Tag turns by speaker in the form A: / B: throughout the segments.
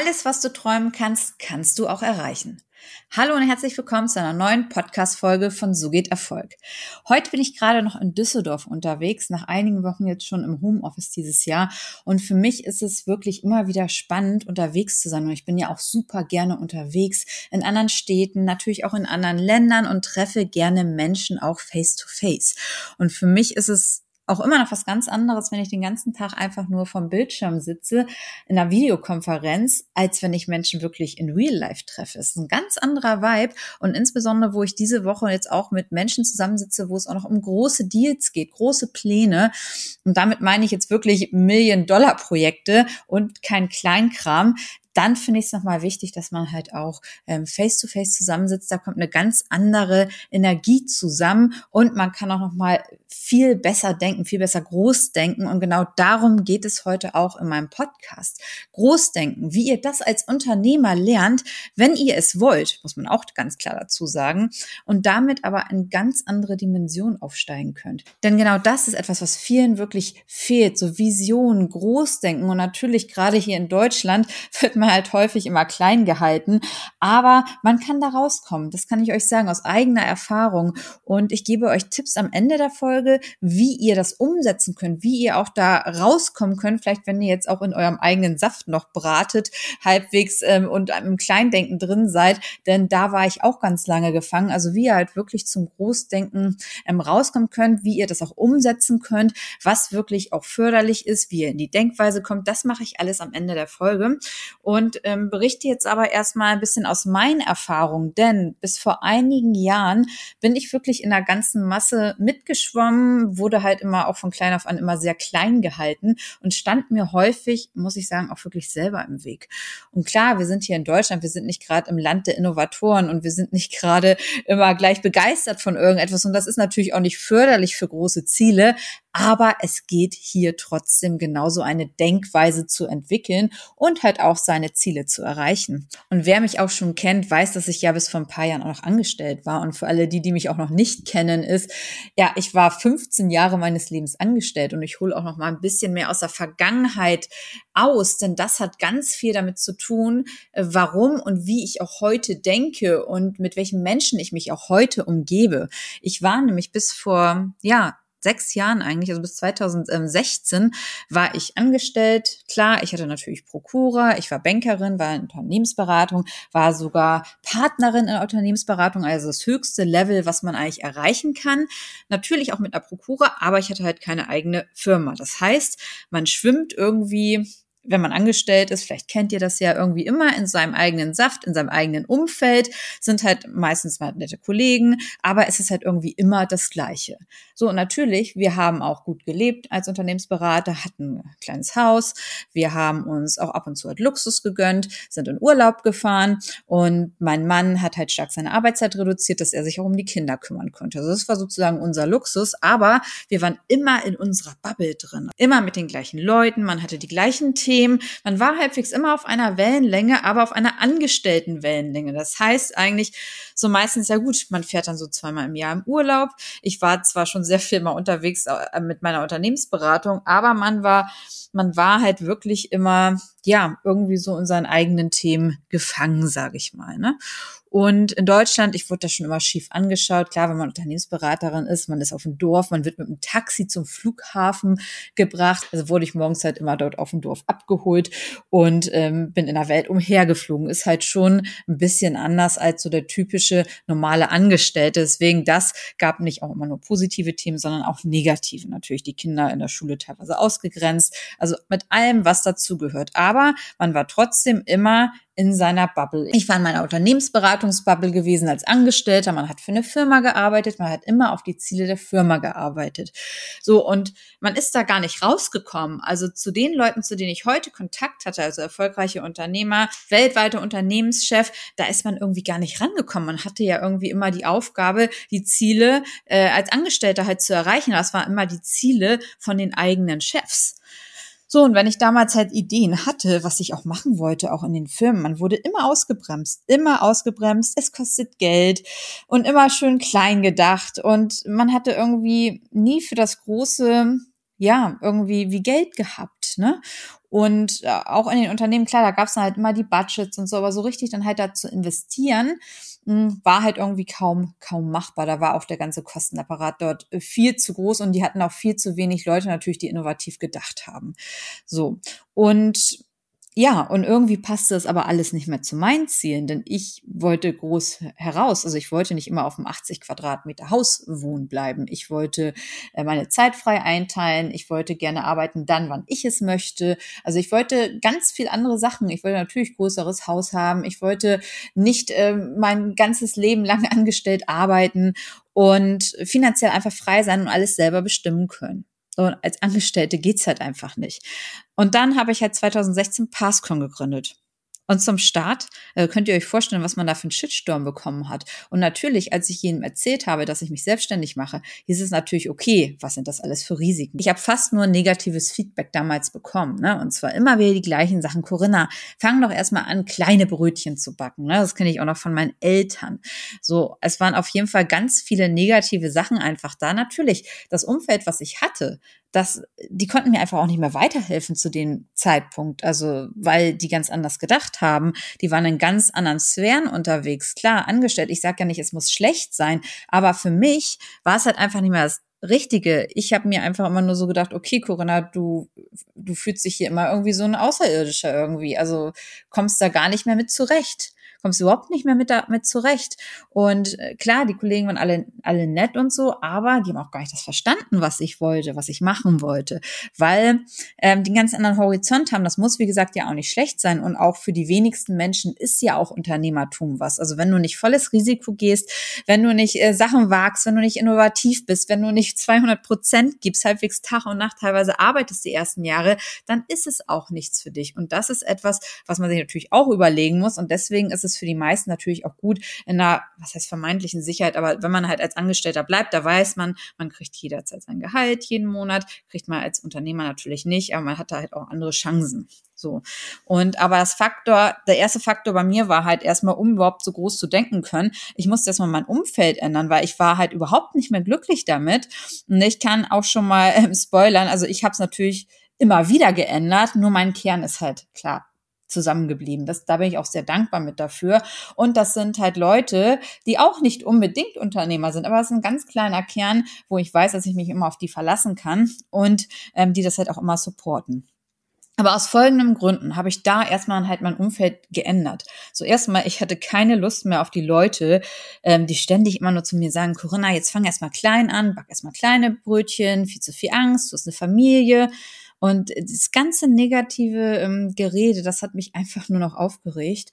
A: Alles, was du träumen kannst, kannst du auch erreichen. Hallo und herzlich willkommen zu einer neuen Podcast-Folge von So geht Erfolg. Heute bin ich gerade noch in Düsseldorf unterwegs, nach einigen Wochen jetzt schon im Homeoffice dieses Jahr. Und für mich ist es wirklich immer wieder spannend, unterwegs zu sein. Und ich bin ja auch super gerne unterwegs in anderen Städten, natürlich auch in anderen Ländern und treffe gerne Menschen auch face to face. Und für mich ist es auch immer noch was ganz anderes, wenn ich den ganzen Tag einfach nur vom Bildschirm sitze in einer Videokonferenz, als wenn ich Menschen wirklich in Real Life treffe. Es ist ein ganz anderer Vibe und insbesondere, wo ich diese Woche jetzt auch mit Menschen zusammensitze, wo es auch noch um große Deals geht, große Pläne. Und damit meine ich jetzt wirklich Million-Dollar-Projekte und kein Kleinkram dann finde ich es nochmal wichtig, dass man halt auch ähm, face-to-face zusammensitzt. Da kommt eine ganz andere Energie zusammen und man kann auch nochmal viel besser denken, viel besser groß denken. Und genau darum geht es heute auch in meinem Podcast. Großdenken, wie ihr das als Unternehmer lernt, wenn ihr es wollt, muss man auch ganz klar dazu sagen, und damit aber in ganz andere Dimensionen aufsteigen könnt. Denn genau das ist etwas, was vielen wirklich fehlt, so Visionen, Großdenken. Und natürlich gerade hier in Deutschland wird man halt häufig immer klein gehalten, aber man kann da rauskommen. Das kann ich euch sagen aus eigener Erfahrung. Und ich gebe euch Tipps am Ende der Folge, wie ihr das umsetzen könnt, wie ihr auch da rauskommen könnt. Vielleicht, wenn ihr jetzt auch in eurem eigenen Saft noch bratet, halbwegs ähm, und im Kleindenken drin seid, denn da war ich auch ganz lange gefangen. Also wie ihr halt wirklich zum Großdenken ähm, rauskommen könnt, wie ihr das auch umsetzen könnt, was wirklich auch förderlich ist, wie ihr in die Denkweise kommt, das mache ich alles am Ende der Folge und ähm, berichte jetzt aber erstmal ein bisschen aus meinen Erfahrungen, denn bis vor einigen Jahren bin ich wirklich in der ganzen Masse mitgeschwommen, wurde halt immer auch von klein auf an immer sehr klein gehalten und stand mir häufig, muss ich sagen, auch wirklich selber im Weg. Und klar, wir sind hier in Deutschland, wir sind nicht gerade im Land der Innovatoren und wir sind nicht gerade immer gleich begeistert von irgendetwas und das ist natürlich auch nicht förderlich für große Ziele, aber es geht hier trotzdem genauso eine Denkweise zu entwickeln und halt auch seine Ziele zu erreichen. Und wer mich auch schon kennt, weiß, dass ich ja bis vor ein paar Jahren auch noch angestellt war. Und für alle die, die mich auch noch nicht kennen, ist, ja, ich war 15 Jahre meines Lebens angestellt und ich hole auch noch mal ein bisschen mehr aus der Vergangenheit aus, denn das hat ganz viel damit zu tun, äh, warum und wie ich auch heute denke und mit welchen Menschen ich mich auch heute umgebe. Ich war nämlich bis vor, ja, sechs Jahren eigentlich, also bis 2016 war ich angestellt. Klar, ich hatte natürlich Prokura, ich war Bankerin, war in Unternehmensberatung, war sogar Partnerin in Unternehmensberatung, also das höchste Level, was man eigentlich erreichen kann. Natürlich auch mit einer Prokura, aber ich hatte halt keine eigene Firma. Das heißt, man schwimmt irgendwie wenn man angestellt ist, vielleicht kennt ihr das ja irgendwie immer in seinem eigenen Saft, in seinem eigenen Umfeld, sind halt meistens mal nette Kollegen, aber es ist halt irgendwie immer das Gleiche. So, und natürlich, wir haben auch gut gelebt als Unternehmensberater, hatten ein kleines Haus, wir haben uns auch ab und zu halt Luxus gegönnt, sind in Urlaub gefahren und mein Mann hat halt stark seine Arbeitszeit reduziert, dass er sich auch um die Kinder kümmern konnte. Also das war sozusagen unser Luxus, aber wir waren immer in unserer Bubble drin, immer mit den gleichen Leuten, man hatte die gleichen Themen, Themen. Man war halbwegs immer auf einer Wellenlänge, aber auf einer angestellten Wellenlänge. Das heißt eigentlich so meistens ja gut, man fährt dann so zweimal im Jahr im Urlaub. Ich war zwar schon sehr viel mal unterwegs äh, mit meiner Unternehmensberatung, aber man war man war halt wirklich immer ja irgendwie so in seinen eigenen Themen gefangen, sage ich mal. Ne? Und in Deutschland, ich wurde da schon immer schief angeschaut. Klar, wenn man Unternehmensberaterin ist, man ist auf dem Dorf, man wird mit dem Taxi zum Flughafen gebracht. Also wurde ich morgens halt immer dort auf dem Dorf abgeholt und ähm, bin in der Welt umhergeflogen. Ist halt schon ein bisschen anders als so der typische normale Angestellte. Deswegen, das gab nicht auch immer nur positive Themen, sondern auch negative. Natürlich die Kinder in der Schule teilweise ausgegrenzt. Also mit allem, was dazu gehört. Aber man war trotzdem immer in seiner Bubble. Ich war in meiner Unternehmensberatungsbubble gewesen als Angestellter. Man hat für eine Firma gearbeitet. Man hat immer auf die Ziele der Firma gearbeitet. So, und man ist da gar nicht rausgekommen. Also zu den Leuten, zu denen ich heute Kontakt hatte, also erfolgreiche Unternehmer, weltweite Unternehmenschef, da ist man irgendwie gar nicht rangekommen. Man hatte ja irgendwie immer die Aufgabe, die Ziele äh, als Angestellter halt zu erreichen. Das waren immer die Ziele von den eigenen Chefs. So, und wenn ich damals halt Ideen hatte, was ich auch machen wollte, auch in den Firmen, man wurde immer ausgebremst, immer ausgebremst, es kostet Geld und immer schön klein gedacht. Und man hatte irgendwie nie für das große ja, irgendwie wie Geld gehabt, ne? Und äh, auch in den Unternehmen, klar, da gab es halt immer die Budgets und so, aber so richtig dann halt da zu investieren, hm, war halt irgendwie kaum, kaum machbar. Da war auch der ganze Kostenapparat dort äh, viel zu groß und die hatten auch viel zu wenig Leute natürlich, die innovativ gedacht haben. So. Und ja, und irgendwie passte es aber alles nicht mehr zu meinen Zielen, denn ich wollte groß heraus. Also ich wollte nicht immer auf einem 80 Quadratmeter Haus wohnen bleiben. Ich wollte äh, meine Zeit frei einteilen. Ich wollte gerne arbeiten dann, wann ich es möchte. Also ich wollte ganz viel andere Sachen. Ich wollte natürlich größeres Haus haben. Ich wollte nicht äh, mein ganzes Leben lang angestellt arbeiten und finanziell einfach frei sein und alles selber bestimmen können. So, als Angestellte geht's halt einfach nicht. Und dann habe ich halt 2016 Passcon gegründet. Und zum Start äh, könnt ihr euch vorstellen, was man da für einen Shitstorm bekommen hat. Und natürlich, als ich jedem erzählt habe, dass ich mich selbstständig mache, hieß es natürlich, okay, was sind das alles für Risiken? Ich habe fast nur negatives Feedback damals bekommen. Ne? Und zwar immer wieder die gleichen Sachen. Corinna, fang doch erstmal an, kleine Brötchen zu backen. Ne? Das kenne ich auch noch von meinen Eltern. So, es waren auf jeden Fall ganz viele negative Sachen einfach da. Natürlich, das Umfeld, was ich hatte, das, die konnten mir einfach auch nicht mehr weiterhelfen zu dem Zeitpunkt. Also, weil die ganz anders gedacht haben. Die waren in ganz anderen Sphären unterwegs. Klar, angestellt. Ich sage ja nicht, es muss schlecht sein. Aber für mich war es halt einfach nicht mehr das Richtige. Ich habe mir einfach immer nur so gedacht, okay, Corinna, du, du fühlst dich hier immer irgendwie so ein Außerirdischer irgendwie. Also kommst da gar nicht mehr mit zurecht kommst überhaupt nicht mehr mit damit zurecht. Und äh, klar, die Kollegen waren alle, alle nett und so, aber die haben auch gar nicht das verstanden, was ich wollte, was ich machen wollte, weil ähm, die ganz anderen Horizont haben. Das muss, wie gesagt, ja auch nicht schlecht sein. Und auch für die wenigsten Menschen ist ja auch Unternehmertum was. Also wenn du nicht volles Risiko gehst, wenn du nicht äh, Sachen wagst, wenn du nicht innovativ bist, wenn du nicht 200 Prozent gibst, halbwegs Tag und Nacht teilweise arbeitest die ersten Jahre, dann ist es auch nichts für dich. Und das ist etwas, was man sich natürlich auch überlegen muss. Und deswegen ist es es für die meisten natürlich auch gut in einer, was heißt vermeintlichen Sicherheit, aber wenn man halt als Angestellter bleibt, da weiß man, man kriegt jederzeit sein Gehalt jeden Monat, kriegt man als Unternehmer natürlich nicht, aber man hat da halt auch andere Chancen. So. Und aber das Faktor, der erste Faktor bei mir war halt erstmal, um überhaupt so groß zu denken können, ich musste erstmal mein Umfeld ändern, weil ich war halt überhaupt nicht mehr glücklich damit. Und ich kann auch schon mal äh, spoilern, also ich habe es natürlich immer wieder geändert, nur mein Kern ist halt klar zusammengeblieben. Das, da bin ich auch sehr dankbar mit dafür. Und das sind halt Leute, die auch nicht unbedingt Unternehmer sind, aber es ist ein ganz kleiner Kern, wo ich weiß, dass ich mich immer auf die verlassen kann und ähm, die das halt auch immer supporten. Aber aus folgenden Gründen habe ich da erstmal halt mein Umfeld geändert. So erstmal, ich hatte keine Lust mehr auf die Leute, ähm, die ständig immer nur zu mir sagen, Corinna, jetzt fang erstmal klein an, back erstmal kleine Brötchen, viel zu viel Angst, du hast eine Familie. Und das ganze negative ähm, Gerede, das hat mich einfach nur noch aufgeregt.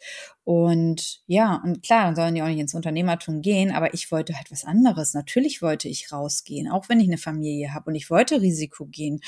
A: Und ja, und klar, dann sollen die auch nicht ins Unternehmertum gehen, aber ich wollte halt was anderes. Natürlich wollte ich rausgehen, auch wenn ich eine Familie habe und ich wollte Risiko gehen.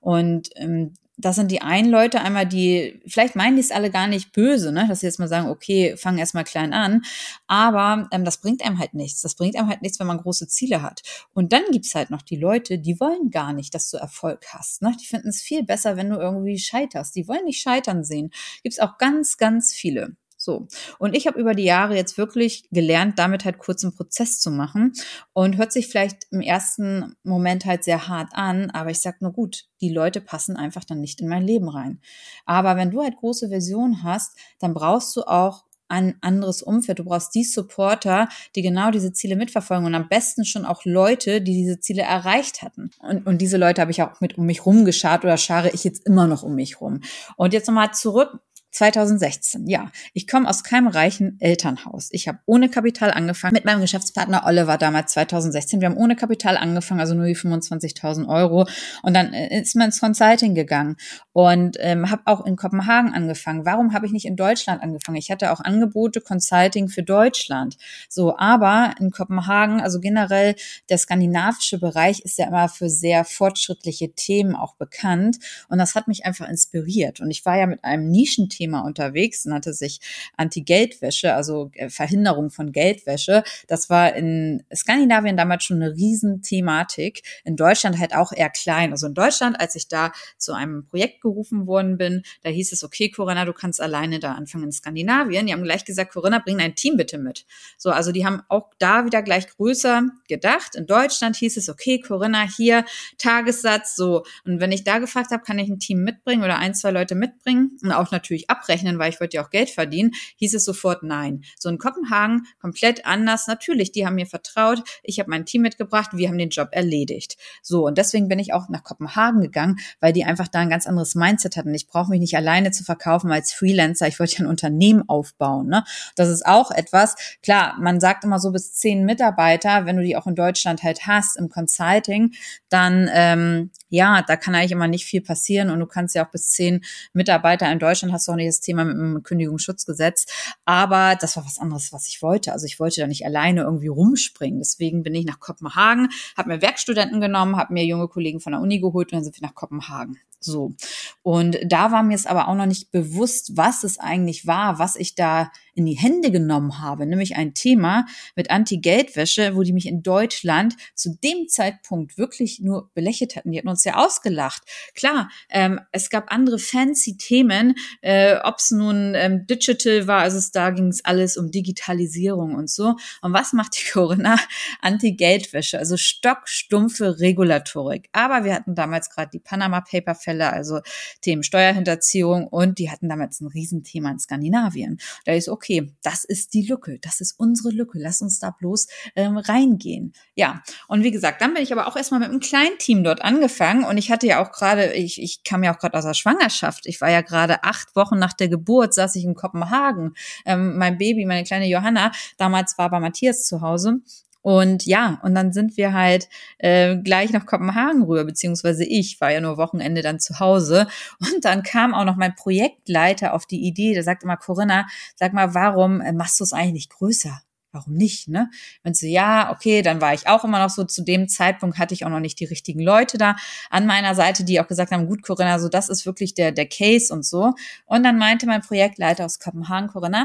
A: Und ähm, das sind die einen Leute, einmal die, vielleicht meinen die es alle gar nicht böse, ne? dass sie jetzt mal sagen, okay, fang erst mal klein an. Aber ähm, das bringt einem halt nichts. Das bringt einem halt nichts, wenn man große Ziele hat. Und dann gibt's halt noch die Leute, die wollen gar nicht, dass du Erfolg hast. Ne? Die finden es viel besser, wenn du irgendwie scheiterst. Die wollen nicht scheitern sehen. Gibt's auch ganz, ganz viele. So. Und ich habe über die Jahre jetzt wirklich gelernt, damit halt kurzen Prozess zu machen. Und hört sich vielleicht im ersten Moment halt sehr hart an, aber ich sag nur gut, die Leute passen einfach dann nicht in mein Leben rein. Aber wenn du halt große Versionen hast, dann brauchst du auch ein anderes Umfeld. Du brauchst die Supporter, die genau diese Ziele mitverfolgen und am besten schon auch Leute, die diese Ziele erreicht hatten. Und, und diese Leute habe ich auch mit um mich rumgeschart oder schare ich jetzt immer noch um mich rum. Und jetzt nochmal zurück 2016, ja. Ich komme aus keinem reichen Elternhaus. Ich habe ohne Kapital angefangen mit meinem Geschäftspartner Oliver damals 2016. Wir haben ohne Kapital angefangen, also nur die 25.000 Euro. Und dann äh, ist man ins Consulting gegangen und ähm, habe auch in Kopenhagen angefangen. Warum habe ich nicht in Deutschland angefangen? Ich hatte auch Angebote Consulting für Deutschland. So, aber in Kopenhagen, also generell der skandinavische Bereich ist ja immer für sehr fortschrittliche Themen auch bekannt. Und das hat mich einfach inspiriert. Und ich war ja mit einem Nischenthema Thema unterwegs, nannte sich Anti-Geldwäsche, also äh, Verhinderung von Geldwäsche. Das war in Skandinavien damals schon eine Riesenthematik. In Deutschland halt auch eher klein. Also in Deutschland, als ich da zu einem Projekt gerufen worden bin, da hieß es, okay, Corinna, du kannst alleine da anfangen in Skandinavien. Die haben gleich gesagt, Corinna, bring dein Team bitte mit. So, also die haben auch da wieder gleich größer gedacht. In Deutschland hieß es, okay, Corinna, hier Tagessatz, so. Und wenn ich da gefragt habe, kann ich ein Team mitbringen oder ein, zwei Leute mitbringen und auch natürlich abrechnen, weil ich wollte ja auch Geld verdienen, hieß es sofort nein. So in Kopenhagen komplett anders. Natürlich, die haben mir vertraut. Ich habe mein Team mitgebracht. Wir haben den Job erledigt. So. Und deswegen bin ich auch nach Kopenhagen gegangen, weil die einfach da ein ganz anderes Mindset hatten. Ich brauche mich nicht alleine zu verkaufen als Freelancer. Ich wollte ja ein Unternehmen aufbauen. Ne? Das ist auch etwas. Klar, man sagt immer so bis zehn Mitarbeiter. Wenn du die auch in Deutschland halt hast im Consulting, dann ähm, ja, da kann eigentlich immer nicht viel passieren und du kannst ja auch bis zehn Mitarbeiter in Deutschland hast du auch das Thema mit dem Kündigungsschutzgesetz. Aber das war was anderes, was ich wollte. Also ich wollte da nicht alleine irgendwie rumspringen. Deswegen bin ich nach Kopenhagen, habe mir Werkstudenten genommen, habe mir junge Kollegen von der Uni geholt und dann sind wir nach Kopenhagen. So. Und da war mir es aber auch noch nicht bewusst, was es eigentlich war, was ich da in die Hände genommen habe, nämlich ein Thema mit Anti-Geldwäsche, wo die mich in Deutschland zu dem Zeitpunkt wirklich nur belächelt hatten. Die hatten uns ja ausgelacht. Klar, ähm, es gab andere fancy Themen, äh, ob es nun ähm, digital war, also da ging es alles um Digitalisierung und so. Und was macht die Corinna? Anti-Geldwäsche, also stockstumpfe Regulatorik. Aber wir hatten damals gerade die Panama Paper Fälle, also Themen Steuerhinterziehung und die hatten damals ein Riesenthema in Skandinavien. Da ist okay, okay, das ist die Lücke, das ist unsere Lücke, lass uns da bloß ähm, reingehen. Ja, und wie gesagt, dann bin ich aber auch erstmal mit einem kleinen Team dort angefangen und ich hatte ja auch gerade, ich, ich kam ja auch gerade aus der Schwangerschaft, ich war ja gerade acht Wochen nach der Geburt, saß ich in Kopenhagen. Ähm, mein Baby, meine kleine Johanna, damals war bei Matthias zu Hause und ja, und dann sind wir halt äh, gleich nach Kopenhagen rüber, beziehungsweise ich war ja nur Wochenende dann zu Hause. Und dann kam auch noch mein Projektleiter auf die Idee, der sagte mal, Corinna, sag mal, warum äh, machst du es eigentlich nicht größer? Warum nicht, ne? Wenn sie ja, okay, dann war ich auch immer noch so, zu dem Zeitpunkt hatte ich auch noch nicht die richtigen Leute da an meiner Seite, die auch gesagt haben, gut, Corinna, so das ist wirklich der, der Case und so. Und dann meinte mein Projektleiter aus Kopenhagen, Corinna,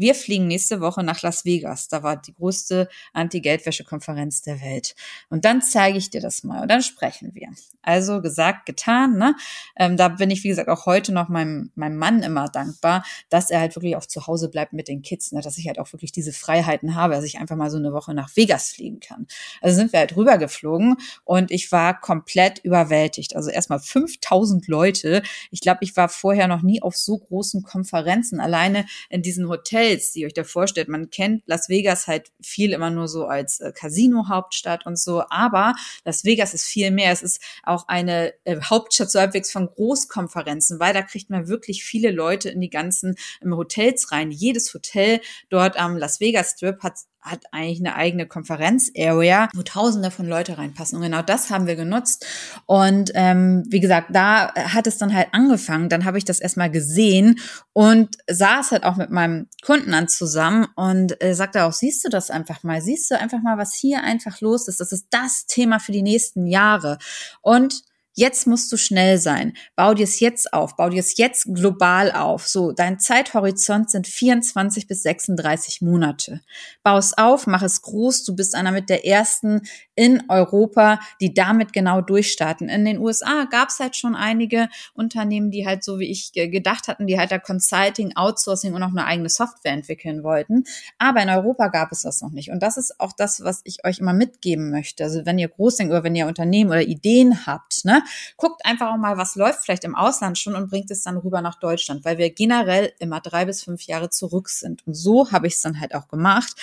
A: wir fliegen nächste Woche nach Las Vegas. Da war die größte Anti-Geldwäsche-Konferenz der Welt. Und dann zeige ich dir das mal und dann sprechen wir. Also gesagt, getan. Ne? Ähm, da bin ich, wie gesagt, auch heute noch meinem, meinem Mann immer dankbar, dass er halt wirklich auch zu Hause bleibt mit den Kids. Ne? Dass ich halt auch wirklich diese Freiheiten habe, dass ich einfach mal so eine Woche nach Vegas fliegen kann. Also sind wir halt rübergeflogen und ich war komplett überwältigt. Also erstmal 5000 Leute. Ich glaube, ich war vorher noch nie auf so großen Konferenzen. Alleine in diesen Hotels Hotels, die ihr euch da vorstellt. Man kennt Las Vegas halt viel immer nur so als äh, Casino-Hauptstadt und so, aber Las Vegas ist viel mehr. Es ist auch eine äh, Hauptstadt so halbwegs von Großkonferenzen, weil da kriegt man wirklich viele Leute in die ganzen ähm, Hotels rein. Jedes Hotel dort am Las Vegas Strip hat hat eigentlich eine eigene Konferenz-Area, wo tausende von Leute reinpassen. Und genau das haben wir genutzt. Und ähm, wie gesagt, da hat es dann halt angefangen. Dann habe ich das erstmal gesehen und saß halt auch mit meinem Kunden an zusammen und äh, sagte auch, siehst du das einfach mal? Siehst du einfach mal, was hier einfach los ist? Das ist das Thema für die nächsten Jahre. Und Jetzt musst du schnell sein. Bau dir es jetzt auf. Bau dir es jetzt global auf. So, dein Zeithorizont sind 24 bis 36 Monate. Bau es auf, mach es groß. Du bist einer mit der ersten in Europa, die damit genau durchstarten. In den USA gab es halt schon einige Unternehmen, die halt so wie ich gedacht hatten, die halt da Consulting, Outsourcing und auch eine eigene Software entwickeln wollten. Aber in Europa gab es das noch nicht. Und das ist auch das, was ich euch immer mitgeben möchte. Also wenn ihr groß denkt oder wenn ihr Unternehmen oder Ideen habt, ne, Guckt einfach auch mal, was läuft vielleicht im Ausland schon und bringt es dann rüber nach Deutschland, weil wir generell immer drei bis fünf Jahre zurück sind. Und so habe ich es dann halt auch gemacht.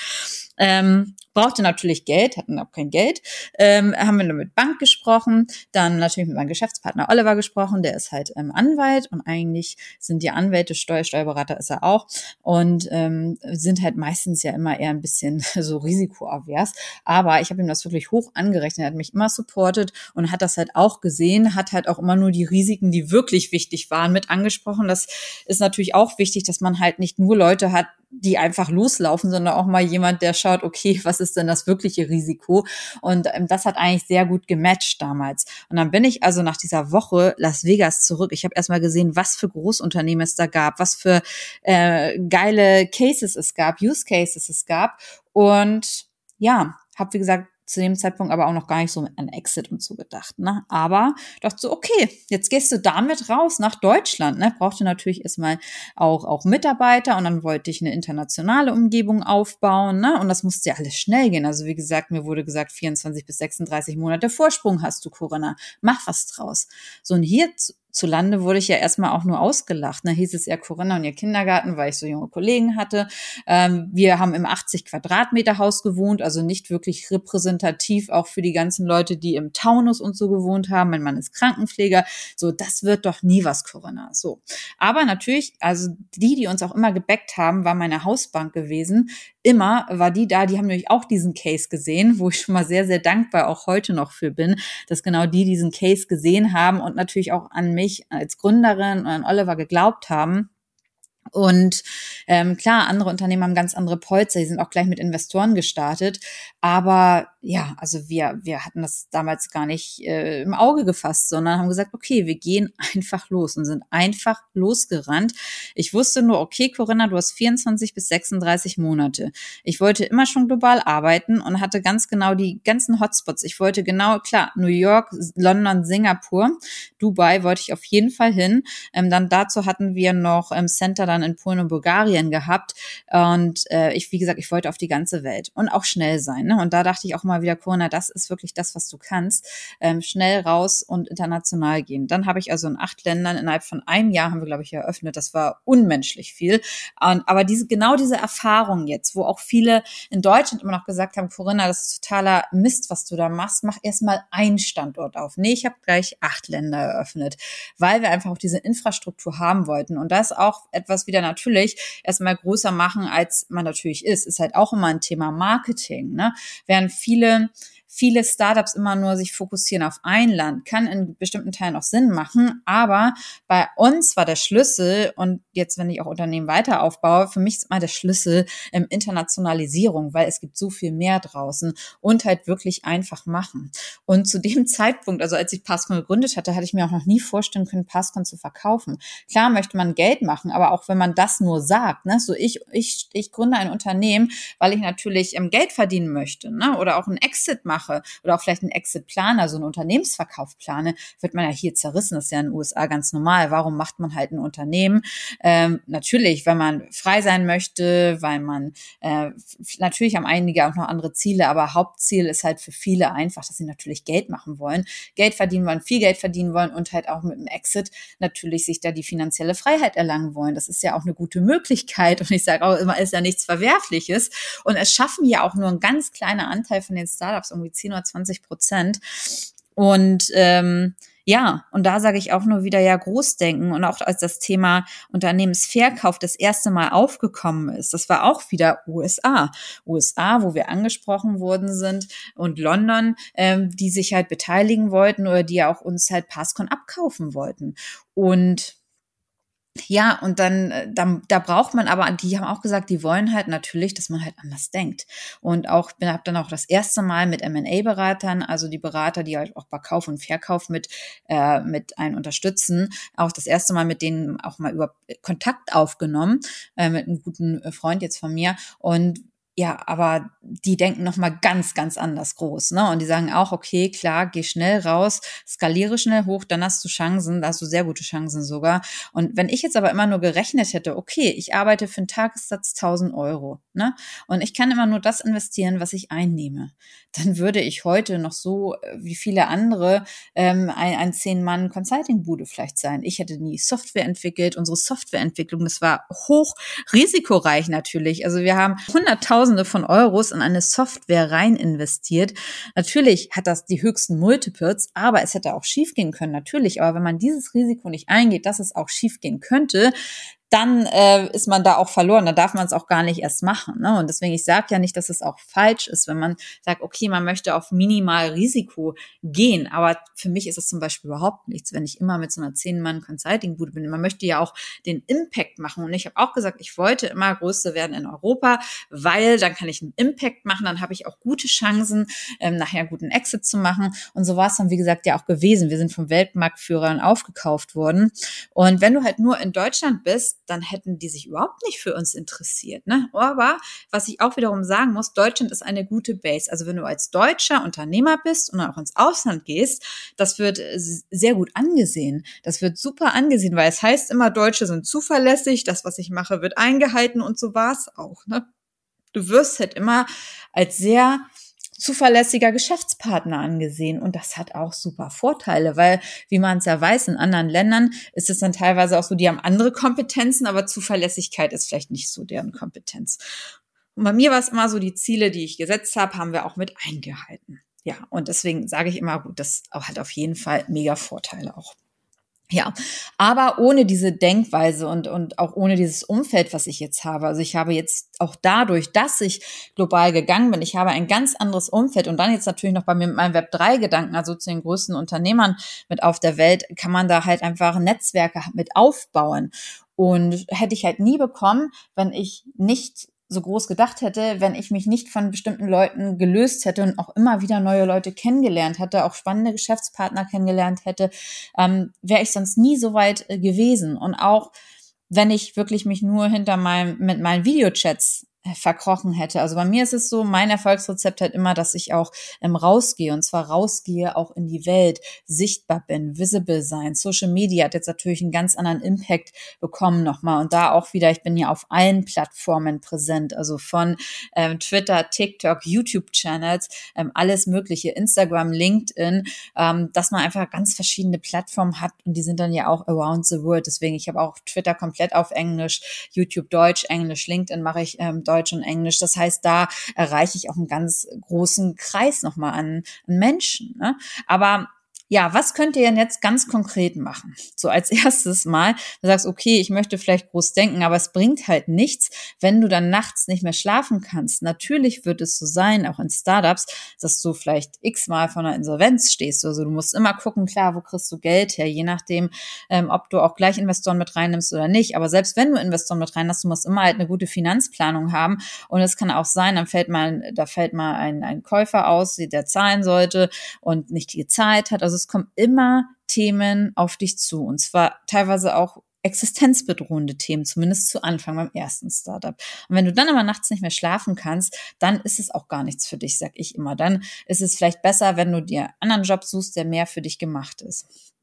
A: Ähm, brauchte natürlich Geld, hatten auch kein Geld. Ähm, haben wir dann mit Bank gesprochen, dann natürlich mit meinem Geschäftspartner Oliver gesprochen, der ist halt ähm, Anwalt und eigentlich sind die Anwälte, Steuer, Steuerberater ist er auch und ähm, sind halt meistens ja immer eher ein bisschen so risikoavers. Aber ich habe ihm das wirklich hoch angerechnet, er hat mich immer supportet und hat das halt auch gesehen, gesehen, hat halt auch immer nur die Risiken, die wirklich wichtig waren, mit angesprochen. Das ist natürlich auch wichtig, dass man halt nicht nur Leute hat, die einfach loslaufen, sondern auch mal jemand, der schaut, okay, was ist denn das wirkliche Risiko? Und ähm, das hat eigentlich sehr gut gematcht damals. Und dann bin ich also nach dieser Woche Las Vegas zurück. Ich habe erstmal gesehen, was für Großunternehmen es da gab, was für äh, geile Cases es gab, Use Cases es gab. Und ja, habe wie gesagt zu dem Zeitpunkt aber auch noch gar nicht so an Exit und so gedacht. Ne? Aber dachte so, okay, jetzt gehst du damit raus nach Deutschland. Ne? Brauchte natürlich erstmal auch, auch Mitarbeiter und dann wollte ich eine internationale Umgebung aufbauen. Ne? Und das musste ja alles schnell gehen. Also wie gesagt, mir wurde gesagt, 24 bis 36 Monate Vorsprung hast du, Corinna. Mach was draus. So, und hier zu Lande wurde ich ja erstmal auch nur ausgelacht. Da hieß es ja Corinna und ihr Kindergarten, weil ich so junge Kollegen hatte. Ähm, wir haben im 80 Quadratmeter Haus gewohnt, also nicht wirklich repräsentativ auch für die ganzen Leute, die im Taunus und so gewohnt haben. Mein Mann ist Krankenpfleger. So, das wird doch nie was, Corinna. So. Aber natürlich, also die, die uns auch immer gebackt haben, war meine Hausbank gewesen. Immer war die da, die haben nämlich auch diesen Case gesehen, wo ich schon mal sehr, sehr dankbar auch heute noch für bin, dass genau die diesen Case gesehen haben und natürlich auch an mich mich als Gründerin und an Oliver geglaubt haben. Und ähm, klar, andere Unternehmen haben ganz andere Polster, die sind auch gleich mit Investoren gestartet. Aber ja, also wir, wir hatten das damals gar nicht äh, im Auge gefasst, sondern haben gesagt, okay, wir gehen einfach los und sind einfach losgerannt. Ich wusste nur, okay, Corinna, du hast 24 bis 36 Monate. Ich wollte immer schon global arbeiten und hatte ganz genau die ganzen Hotspots. Ich wollte genau, klar, New York, London, Singapur, Dubai wollte ich auf jeden Fall hin. Ähm, dann dazu hatten wir noch ähm, Center dann in Polen und Bulgarien gehabt. Und äh, ich, wie gesagt, ich wollte auf die ganze Welt und auch schnell sein. Ne? Und da dachte ich auch mal wieder, Corona, das ist wirklich das, was du kannst. Ähm, schnell raus und international gehen. Dann habe ich also in acht Ländern innerhalb von einem Jahr haben wir, glaube ich, eröffnet. Das war unmenschlich viel. Und, aber diese, genau diese Erfahrung jetzt, wo auch viele in Deutschland immer noch gesagt haben, Corinna, das ist totaler Mist, was du da machst, mach erstmal einen Standort auf. Nee, ich habe gleich acht Länder eröffnet, weil wir einfach auch diese Infrastruktur haben wollten. Und das ist auch etwas wieder natürlich erstmal größer machen, als man natürlich ist. Ist halt auch immer ein Thema Marketing. Ne? Während viele viele Startups immer nur sich fokussieren auf ein Land, kann in bestimmten Teilen auch Sinn machen. Aber bei uns war der Schlüssel, und jetzt, wenn ich auch Unternehmen weiter aufbaue, für mich ist immer der Schlüssel ähm, Internationalisierung, weil es gibt so viel mehr draußen und halt wirklich einfach machen. Und zu dem Zeitpunkt, also als ich Passcon gegründet hatte, hatte ich mir auch noch nie vorstellen können, Passcon zu verkaufen. Klar möchte man Geld machen, aber auch wenn man das nur sagt, ne, so ich, ich, ich gründe ein Unternehmen, weil ich natürlich ähm, Geld verdienen möchte, ne, oder auch einen Exit mache mache oder auch vielleicht einen Exit-Plan, also einen Unternehmensverkauf plane, wird man ja hier zerrissen. Das ist ja in den USA ganz normal. Warum macht man halt ein Unternehmen? Ähm, natürlich, weil man frei sein möchte, weil man äh, natürlich haben einige auch noch andere Ziele, aber Hauptziel ist halt für viele einfach, dass sie natürlich Geld machen wollen, Geld verdienen wollen, viel Geld verdienen wollen und halt auch mit dem Exit natürlich sich da die finanzielle Freiheit erlangen wollen. Das ist ja auch eine gute Möglichkeit und ich sage auch immer, ist ja nichts Verwerfliches und es schaffen ja auch nur ein ganz kleiner Anteil von den Startups irgendwie 10 oder 20 Prozent. Und ähm, ja, und da sage ich auch nur wieder ja Großdenken und auch als das Thema Unternehmensverkauf das erste Mal aufgekommen ist, das war auch wieder USA. USA, wo wir angesprochen worden sind und London, ähm, die sich halt beteiligen wollten oder die ja auch uns halt Passcon abkaufen wollten. Und ja, und dann, äh, dann, da braucht man aber, die haben auch gesagt, die wollen halt natürlich, dass man halt anders denkt. Und auch, bin habe dann auch das erste Mal mit M&A-Beratern, also die Berater, die halt auch bei Kauf und Verkauf mit, äh, mit einen unterstützen, auch das erste Mal mit denen auch mal über Kontakt aufgenommen, äh, mit einem guten Freund jetzt von mir. Und ja, aber die denken noch mal ganz, ganz anders groß, ne? Und die sagen auch, okay, klar, geh schnell raus, skaliere schnell hoch, dann hast du Chancen, da hast du sehr gute Chancen sogar. Und wenn ich jetzt aber immer nur gerechnet hätte, okay, ich arbeite für einen Tagessatz 1000 Euro, ne? Und ich kann immer nur das investieren, was ich einnehme, dann würde ich heute noch so äh, wie viele andere ähm, ein, ein Zehn-Mann-Consulting-Bude vielleicht sein. Ich hätte nie Software entwickelt. Unsere Softwareentwicklung, das war hoch risikoreich natürlich. Also wir haben Hunderttausende von Euros in eine Software rein investiert. Natürlich hat das die höchsten Multiples, aber es hätte auch schiefgehen können, natürlich. Aber wenn man dieses Risiko nicht eingeht, dass es auch schiefgehen könnte, dann äh, ist man da auch verloren. Da darf man es auch gar nicht erst machen. Ne? Und deswegen, ich sage ja nicht, dass es auch falsch ist, wenn man sagt, okay, man möchte auf minimal Risiko gehen. Aber für mich ist es zum Beispiel überhaupt nichts, wenn ich immer mit so einer Zehn-Mann-Consulting-Bude bin. Man möchte ja auch den Impact machen. Und ich habe auch gesagt, ich wollte immer Größte werden in Europa, weil dann kann ich einen Impact machen, dann habe ich auch gute Chancen, ähm, nachher einen guten Exit zu machen. Und so war es dann, wie gesagt, ja auch gewesen. Wir sind vom Weltmarktführern aufgekauft worden. Und wenn du halt nur in Deutschland bist, dann hätten die sich überhaupt nicht für uns interessiert. Ne? Aber was ich auch wiederum sagen muss, Deutschland ist eine gute Base. Also wenn du als deutscher Unternehmer bist und auch ins Ausland gehst, das wird sehr gut angesehen. Das wird super angesehen, weil es heißt immer, Deutsche sind zuverlässig, das, was ich mache, wird eingehalten und so war es auch. Ne? Du wirst halt immer als sehr zuverlässiger Geschäftspartner angesehen. Und das hat auch super Vorteile, weil, wie man es ja weiß, in anderen Ländern ist es dann teilweise auch so, die haben andere Kompetenzen, aber Zuverlässigkeit ist vielleicht nicht so deren Kompetenz. Und bei mir war es immer so, die Ziele, die ich gesetzt habe, haben wir auch mit eingehalten. Ja, und deswegen sage ich immer, gut, das hat auf jeden Fall mega Vorteile auch. Ja, aber ohne diese Denkweise und, und auch ohne dieses Umfeld, was ich jetzt habe. Also ich habe jetzt auch dadurch, dass ich global gegangen bin, ich habe ein ganz anderes Umfeld und dann jetzt natürlich noch bei mir mit meinem Web3-Gedanken, also zu den größten Unternehmern mit auf der Welt, kann man da halt einfach Netzwerke mit aufbauen. Und hätte ich halt nie bekommen, wenn ich nicht so groß gedacht hätte, wenn ich mich nicht von bestimmten Leuten gelöst hätte und auch immer wieder neue Leute kennengelernt hätte, auch spannende Geschäftspartner kennengelernt hätte, ähm, wäre ich sonst nie so weit äh, gewesen. Und auch wenn ich wirklich mich nur hinter meinem, mit meinen Videochats verkrochen hätte. Also bei mir ist es so, mein Erfolgsrezept halt immer, dass ich auch ähm, rausgehe und zwar rausgehe auch in die Welt, sichtbar bin, visible sein. Social Media hat jetzt natürlich einen ganz anderen Impact bekommen nochmal und da auch wieder, ich bin ja auf allen Plattformen präsent, also von ähm, Twitter, TikTok, YouTube-Channels, ähm, alles mögliche, Instagram, LinkedIn, ähm, dass man einfach ganz verschiedene Plattformen hat und die sind dann ja auch around the world. Deswegen, ich habe auch Twitter komplett auf Englisch, YouTube Deutsch, Englisch, LinkedIn mache ich ähm, Deutsch und Englisch. Das heißt, da erreiche ich auch einen ganz großen Kreis nochmal an, an Menschen. Ne? Aber ja, was könnt ihr denn jetzt ganz konkret machen? So als erstes Mal, du sagst, okay, ich möchte vielleicht groß denken, aber es bringt halt nichts, wenn du dann nachts nicht mehr schlafen kannst. Natürlich wird es so sein, auch in Startups, dass du vielleicht x-mal von einer Insolvenz stehst. Also du musst immer gucken, klar, wo kriegst du Geld her, je nachdem, ähm, ob du auch gleich Investoren mit reinnimmst oder nicht. Aber selbst wenn du Investoren mit rein hast, du musst immer halt eine gute Finanzplanung haben. Und es kann auch sein, dann fällt mal, da fällt mal ein, ein Käufer aus, der zahlen sollte und nicht Zeit hat. Also es kommen immer Themen auf dich zu. Und zwar teilweise auch existenzbedrohende Themen, zumindest zu Anfang beim ersten Startup. Und wenn du dann aber nachts nicht mehr schlafen kannst, dann ist es auch gar nichts für dich, sag ich immer. Dann ist es vielleicht besser, wenn du dir einen anderen Job suchst, der mehr für dich gemacht ist.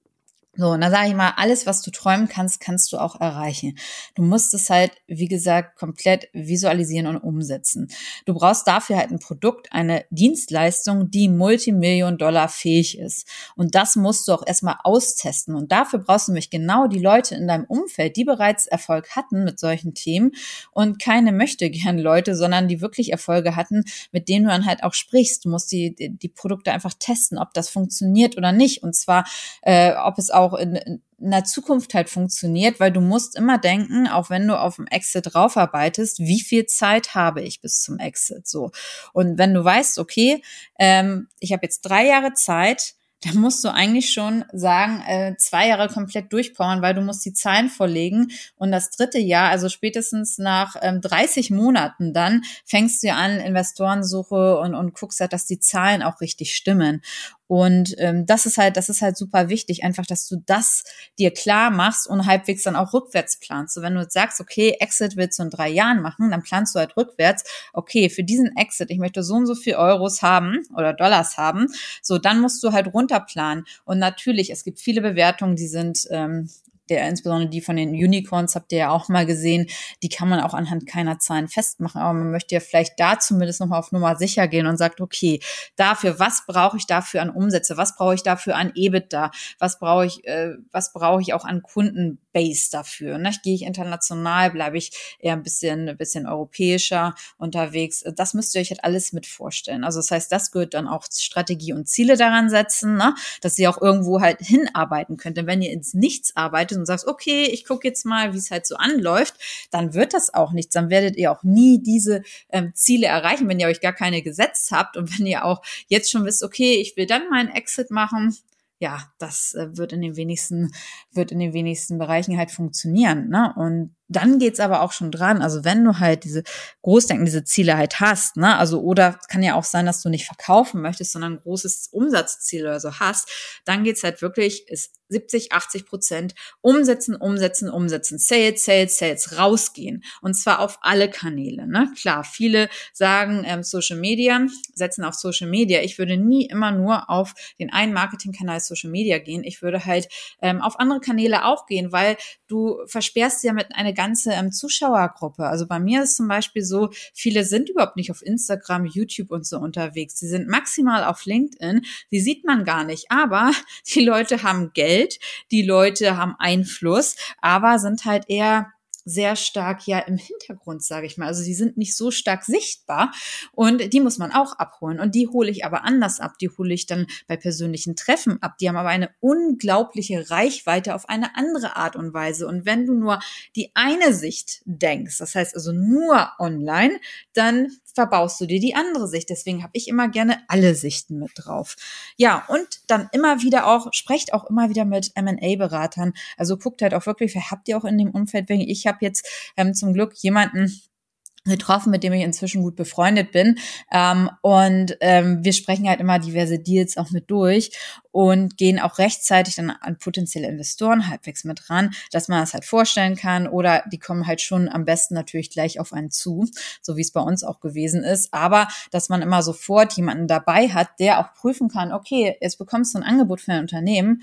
A: So, und dann sage ich mal, alles, was du träumen kannst, kannst du auch erreichen. Du musst es halt, wie gesagt, komplett visualisieren und umsetzen. Du brauchst dafür halt ein Produkt, eine Dienstleistung, die Multimillion Dollar fähig ist. Und das musst du auch erstmal austesten. Und dafür brauchst du nämlich genau die Leute in deinem Umfeld, die bereits Erfolg hatten mit solchen Themen und keine möchte gern Leute, sondern die wirklich Erfolge hatten, mit denen du dann halt auch sprichst. Du musst die, die Produkte einfach testen, ob das funktioniert oder nicht. Und zwar, äh, ob es auch auch in, in der Zukunft halt funktioniert, weil du musst immer denken, auch wenn du auf dem Exit draufarbeitest, wie viel Zeit habe ich bis zum Exit so. Und wenn du weißt, okay, ähm, ich habe jetzt drei Jahre Zeit, da musst du eigentlich schon sagen, äh, zwei Jahre komplett durchpowern, weil du musst die Zahlen vorlegen und das dritte Jahr, also spätestens nach ähm, 30 Monaten dann, fängst du an, Investorensuche und, und guckst halt, dass die Zahlen auch richtig stimmen. Und ähm, das ist halt, das ist halt super wichtig, einfach, dass du das dir klar machst und halbwegs dann auch rückwärts planst. So, wenn du jetzt sagst, okay, Exit willst du in drei Jahren machen, dann planst du halt rückwärts, okay, für diesen Exit, ich möchte so und so viel Euros haben oder Dollars haben, so, dann musst du halt runterplanen. Und natürlich, es gibt viele Bewertungen, die sind ähm, der insbesondere die von den Unicorns habt ihr ja auch mal gesehen, die kann man auch anhand keiner Zahlen festmachen, aber man möchte ja vielleicht da zumindest nochmal auf Nummer sicher gehen und sagt, okay, dafür, was brauche ich dafür an Umsätze, was brauche ich dafür an EBITDA, was brauche ich, äh, was brauche ich auch an Kundenbase dafür, ne? Gehe ich international, bleibe ich eher ein bisschen, ein bisschen europäischer unterwegs, das müsst ihr euch halt alles mit vorstellen. Also das heißt, das gehört dann auch Strategie und Ziele daran setzen, ne? dass ihr auch irgendwo halt hinarbeiten könnt, denn wenn ihr ins Nichts arbeitet, arbeitest und sagst, okay, ich gucke jetzt mal, wie es halt so anläuft, dann wird das auch nichts. Dann werdet ihr auch nie diese ähm, Ziele erreichen, wenn ihr euch gar keine gesetzt habt und wenn ihr auch jetzt schon wisst, okay, ich will dann meinen Exit machen, ja, das äh, wird in den wenigsten, wird in den wenigsten Bereichen halt funktionieren. Ne? Und dann geht's aber auch schon dran. Also wenn du halt diese Großdenken, diese Ziele halt hast, ne, also oder kann ja auch sein, dass du nicht verkaufen möchtest, sondern ein großes Umsatzziel oder so hast, dann geht's halt wirklich, ist 70, 80 Prozent umsetzen, umsetzen, umsetzen, Sales, Sales, Sales, rausgehen. Und zwar auf alle Kanäle. Ne? Klar, viele sagen ähm, Social Media, setzen auf Social Media. Ich würde nie immer nur auf den einen Marketingkanal Social Media gehen. Ich würde halt ähm, auf andere Kanäle auch gehen, weil du versperrst ja mit einer ganze ähm, Zuschauergruppe. Also bei mir ist zum Beispiel so, viele sind überhaupt nicht auf Instagram, YouTube und so unterwegs. Sie sind maximal auf LinkedIn. Die sieht man gar nicht. Aber die Leute haben Geld, die Leute haben Einfluss, aber sind halt eher sehr stark ja im Hintergrund, sage ich mal. Also sie sind nicht so stark sichtbar und die muss man auch abholen. Und die hole ich aber anders ab. Die hole ich dann bei persönlichen Treffen ab. Die haben aber eine unglaubliche Reichweite auf eine andere Art und Weise. Und wenn du nur die eine Sicht denkst, das heißt also nur online, dann verbaust du dir die andere Sicht. Deswegen habe ich immer gerne alle Sichten mit drauf. Ja, und dann immer wieder auch, sprecht auch immer wieder mit M&A-Beratern. Also guckt halt auch wirklich, wer habt ihr auch in dem Umfeld, ich habe jetzt ähm, zum Glück jemanden, getroffen, mit dem ich inzwischen gut befreundet bin. Ähm, und ähm, wir sprechen halt immer diverse Deals auch mit durch und gehen auch rechtzeitig dann an potenzielle Investoren halbwegs mit ran, dass man das halt vorstellen kann. Oder die kommen halt schon am besten natürlich gleich auf einen zu, so wie es bei uns auch gewesen ist. Aber dass man immer sofort jemanden dabei hat, der auch prüfen kann, okay, jetzt bekommst du ein Angebot für ein Unternehmen,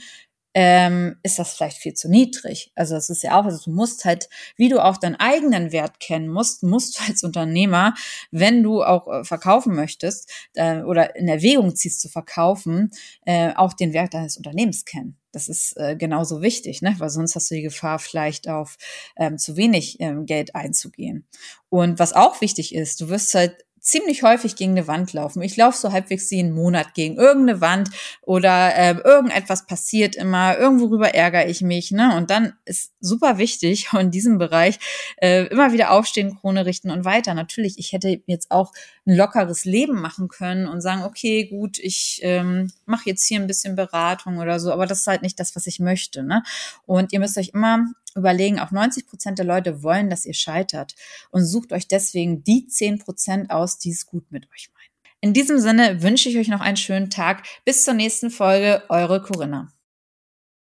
A: ähm, ist das vielleicht viel zu niedrig. Also das ist ja auch, also du musst halt, wie du auch deinen eigenen Wert kennen musst, musst du als Unternehmer, wenn du auch äh, verkaufen möchtest äh, oder in Erwägung ziehst zu verkaufen, äh, auch den Wert deines Unternehmens kennen. Das ist äh, genauso wichtig, ne? weil sonst hast du die Gefahr, vielleicht auf ähm, zu wenig ähm, Geld einzugehen. Und was auch wichtig ist, du wirst halt ziemlich häufig gegen eine Wand laufen. Ich laufe so halbwegs jeden Monat gegen irgendeine Wand oder äh, irgendetwas passiert immer, irgendwo rüber ärgere ich mich. Ne? Und dann ist super wichtig in diesem Bereich äh, immer wieder aufstehen, Krone richten und weiter. Natürlich, ich hätte jetzt auch ein lockeres Leben machen können und sagen, okay, gut, ich ähm, mache jetzt hier ein bisschen Beratung oder so, aber das ist halt nicht das, was ich möchte. Ne? Und ihr müsst euch immer überlegen, auch 90 Prozent der Leute wollen, dass ihr scheitert und sucht euch deswegen die 10 Prozent aus, die es gut mit euch meinen. In diesem Sinne wünsche ich euch noch einen schönen Tag. Bis zur nächsten Folge, eure Corinna.